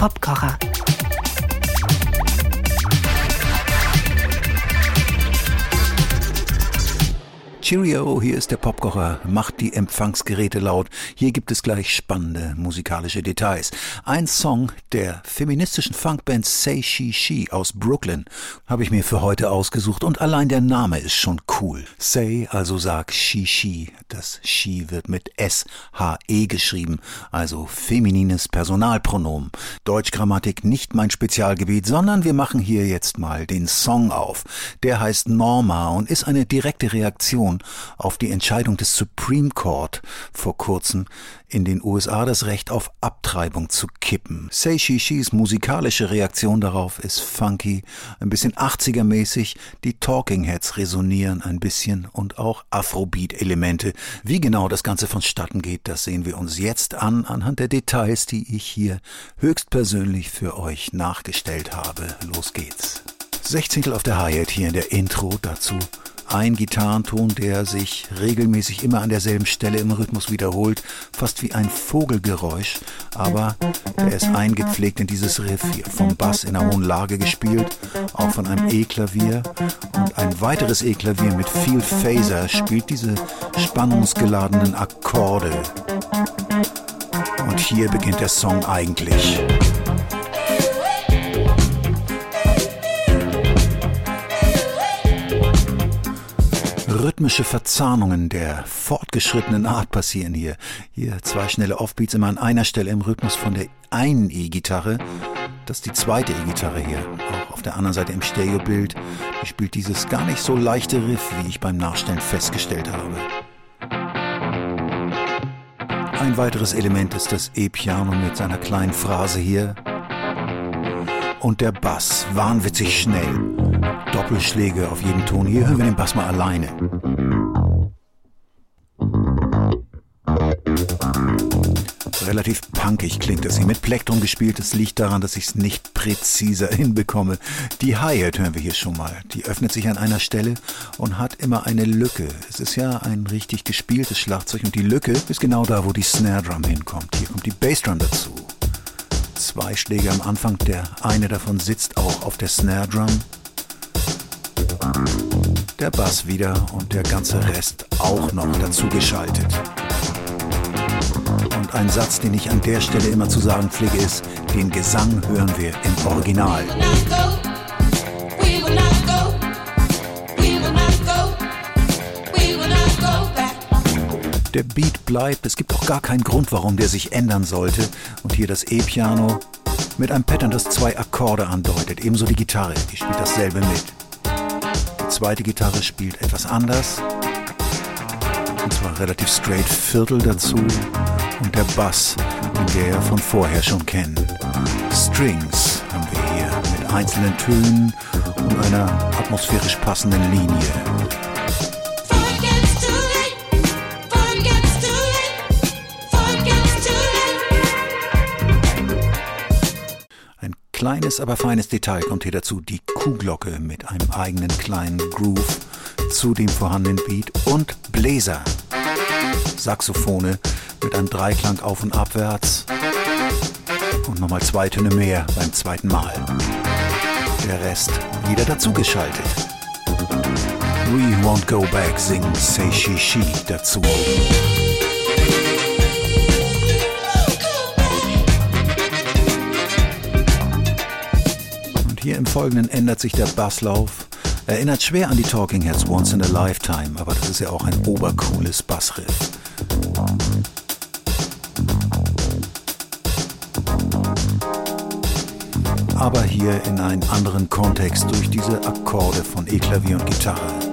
Popkocher. Cheerio, hier ist der Popkocher. Macht die Empfangsgeräte laut. Hier gibt es gleich spannende musikalische Details. Ein Song der feministischen Funkband Say She She aus Brooklyn habe ich mir für heute ausgesucht und allein der Name ist schon cool. Say, also sag She She. Das She wird mit S-H-E geschrieben, also feminines Personalpronomen. Deutschgrammatik nicht mein Spezialgebiet, sondern wir machen hier jetzt mal den Song auf. Der heißt Norma und ist eine direkte Reaktion auf die Entscheidung des Supreme Court vor kurzem in den USA das Recht auf Abtreibung zu kippen. Say Shishis musikalische Reaktion darauf ist funky, ein bisschen 80er-mäßig, die Talking Heads resonieren ein bisschen und auch Afrobeat-Elemente. Wie genau das Ganze vonstatten geht, das sehen wir uns jetzt an, anhand der Details, die ich hier höchstpersönlich für euch nachgestellt habe. Los geht's. Sechzehntel auf der Hi-Hat hier in der Intro dazu ein Gitarrenton, der sich regelmäßig immer an derselben Stelle im Rhythmus wiederholt, fast wie ein Vogelgeräusch, aber er ist eingepflegt in dieses Riff hier, vom Bass in einer hohen Lage gespielt, auch von einem E-Klavier und ein weiteres E-Klavier mit viel Phaser spielt diese spannungsgeladenen Akkorde. Und hier beginnt der Song eigentlich. Rhythmische Verzahnungen der fortgeschrittenen Art passieren hier. Hier zwei schnelle Offbeats immer an einer Stelle im Rhythmus von der einen E-Gitarre. Das ist die zweite E-Gitarre hier. Auch auf der anderen Seite im Stereobild. Die spielt dieses gar nicht so leichte Riff, wie ich beim Nachstellen festgestellt habe. Ein weiteres Element ist das E-Piano mit seiner kleinen Phrase hier. Und der Bass, wahnwitzig schnell. Doppelschläge auf jedem Ton. Hier hören wir den Bass mal alleine. Relativ punkig klingt das hier. Mit Plektrum gespielt. Das liegt daran, dass ich es nicht präziser hinbekomme. Die Hi-Hat hören wir hier schon mal. Die öffnet sich an einer Stelle und hat immer eine Lücke. Es ist ja ein richtig gespieltes Schlagzeug und die Lücke ist genau da, wo die Snare Drum hinkommt. Hier kommt die Bassdrum dazu. Zwei Schläge am Anfang, der eine davon sitzt auch auf der Snare Drum der Bass wieder und der ganze Rest auch noch dazu geschaltet. Und ein Satz, den ich an der Stelle immer zu sagen pflege, ist, den Gesang hören wir im Original. Der Beat bleibt, es gibt auch gar keinen Grund, warum der sich ändern sollte. Und hier das E-Piano mit einem Pattern, das zwei Akkorde andeutet. Ebenso die Gitarre, die spielt dasselbe mit zweite Gitarre spielt etwas anders. Und zwar relativ straight Viertel dazu und der Bass, den wir ja von vorher schon kennen. Strings haben wir hier mit einzelnen Tönen und einer atmosphärisch passenden Linie. Kleines, aber feines Detail kommt hier dazu. Die Kuhglocke mit einem eigenen kleinen Groove zu dem vorhandenen Beat und Bläser. Saxophone mit einem Dreiklang auf und abwärts und nochmal zwei Töne mehr beim zweiten Mal. Der Rest wieder dazugeschaltet. We Won't Go Back singt Say She She dazu. Hier im Folgenden ändert sich der Basslauf. Erinnert schwer an die Talking Heads Once in a Lifetime, aber das ist ja auch ein obercooles Bassriff. Aber hier in einen anderen Kontext durch diese Akkorde von E-Klavier und Gitarre.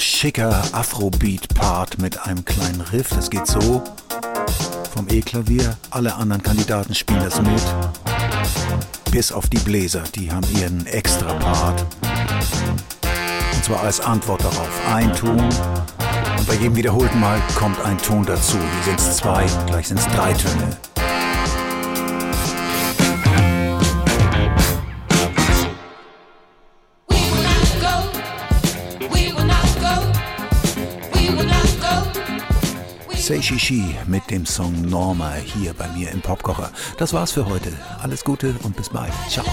Schicker Afrobeat-Part mit einem kleinen Riff. Das geht so vom E-Klavier. Alle anderen Kandidaten spielen das mit. Bis auf die Bläser, die haben ihren extra Part. Und Und zwar als Antwort darauf. Ein Ton. Und bei jedem wiederholten Mal kommt ein Ton dazu. Hier sind es zwei, gleich sind es drei Töne. Say Shishi mit dem Song Norma hier bei mir im Popkocher. Das war's für heute. Alles Gute und bis bald. Ciao.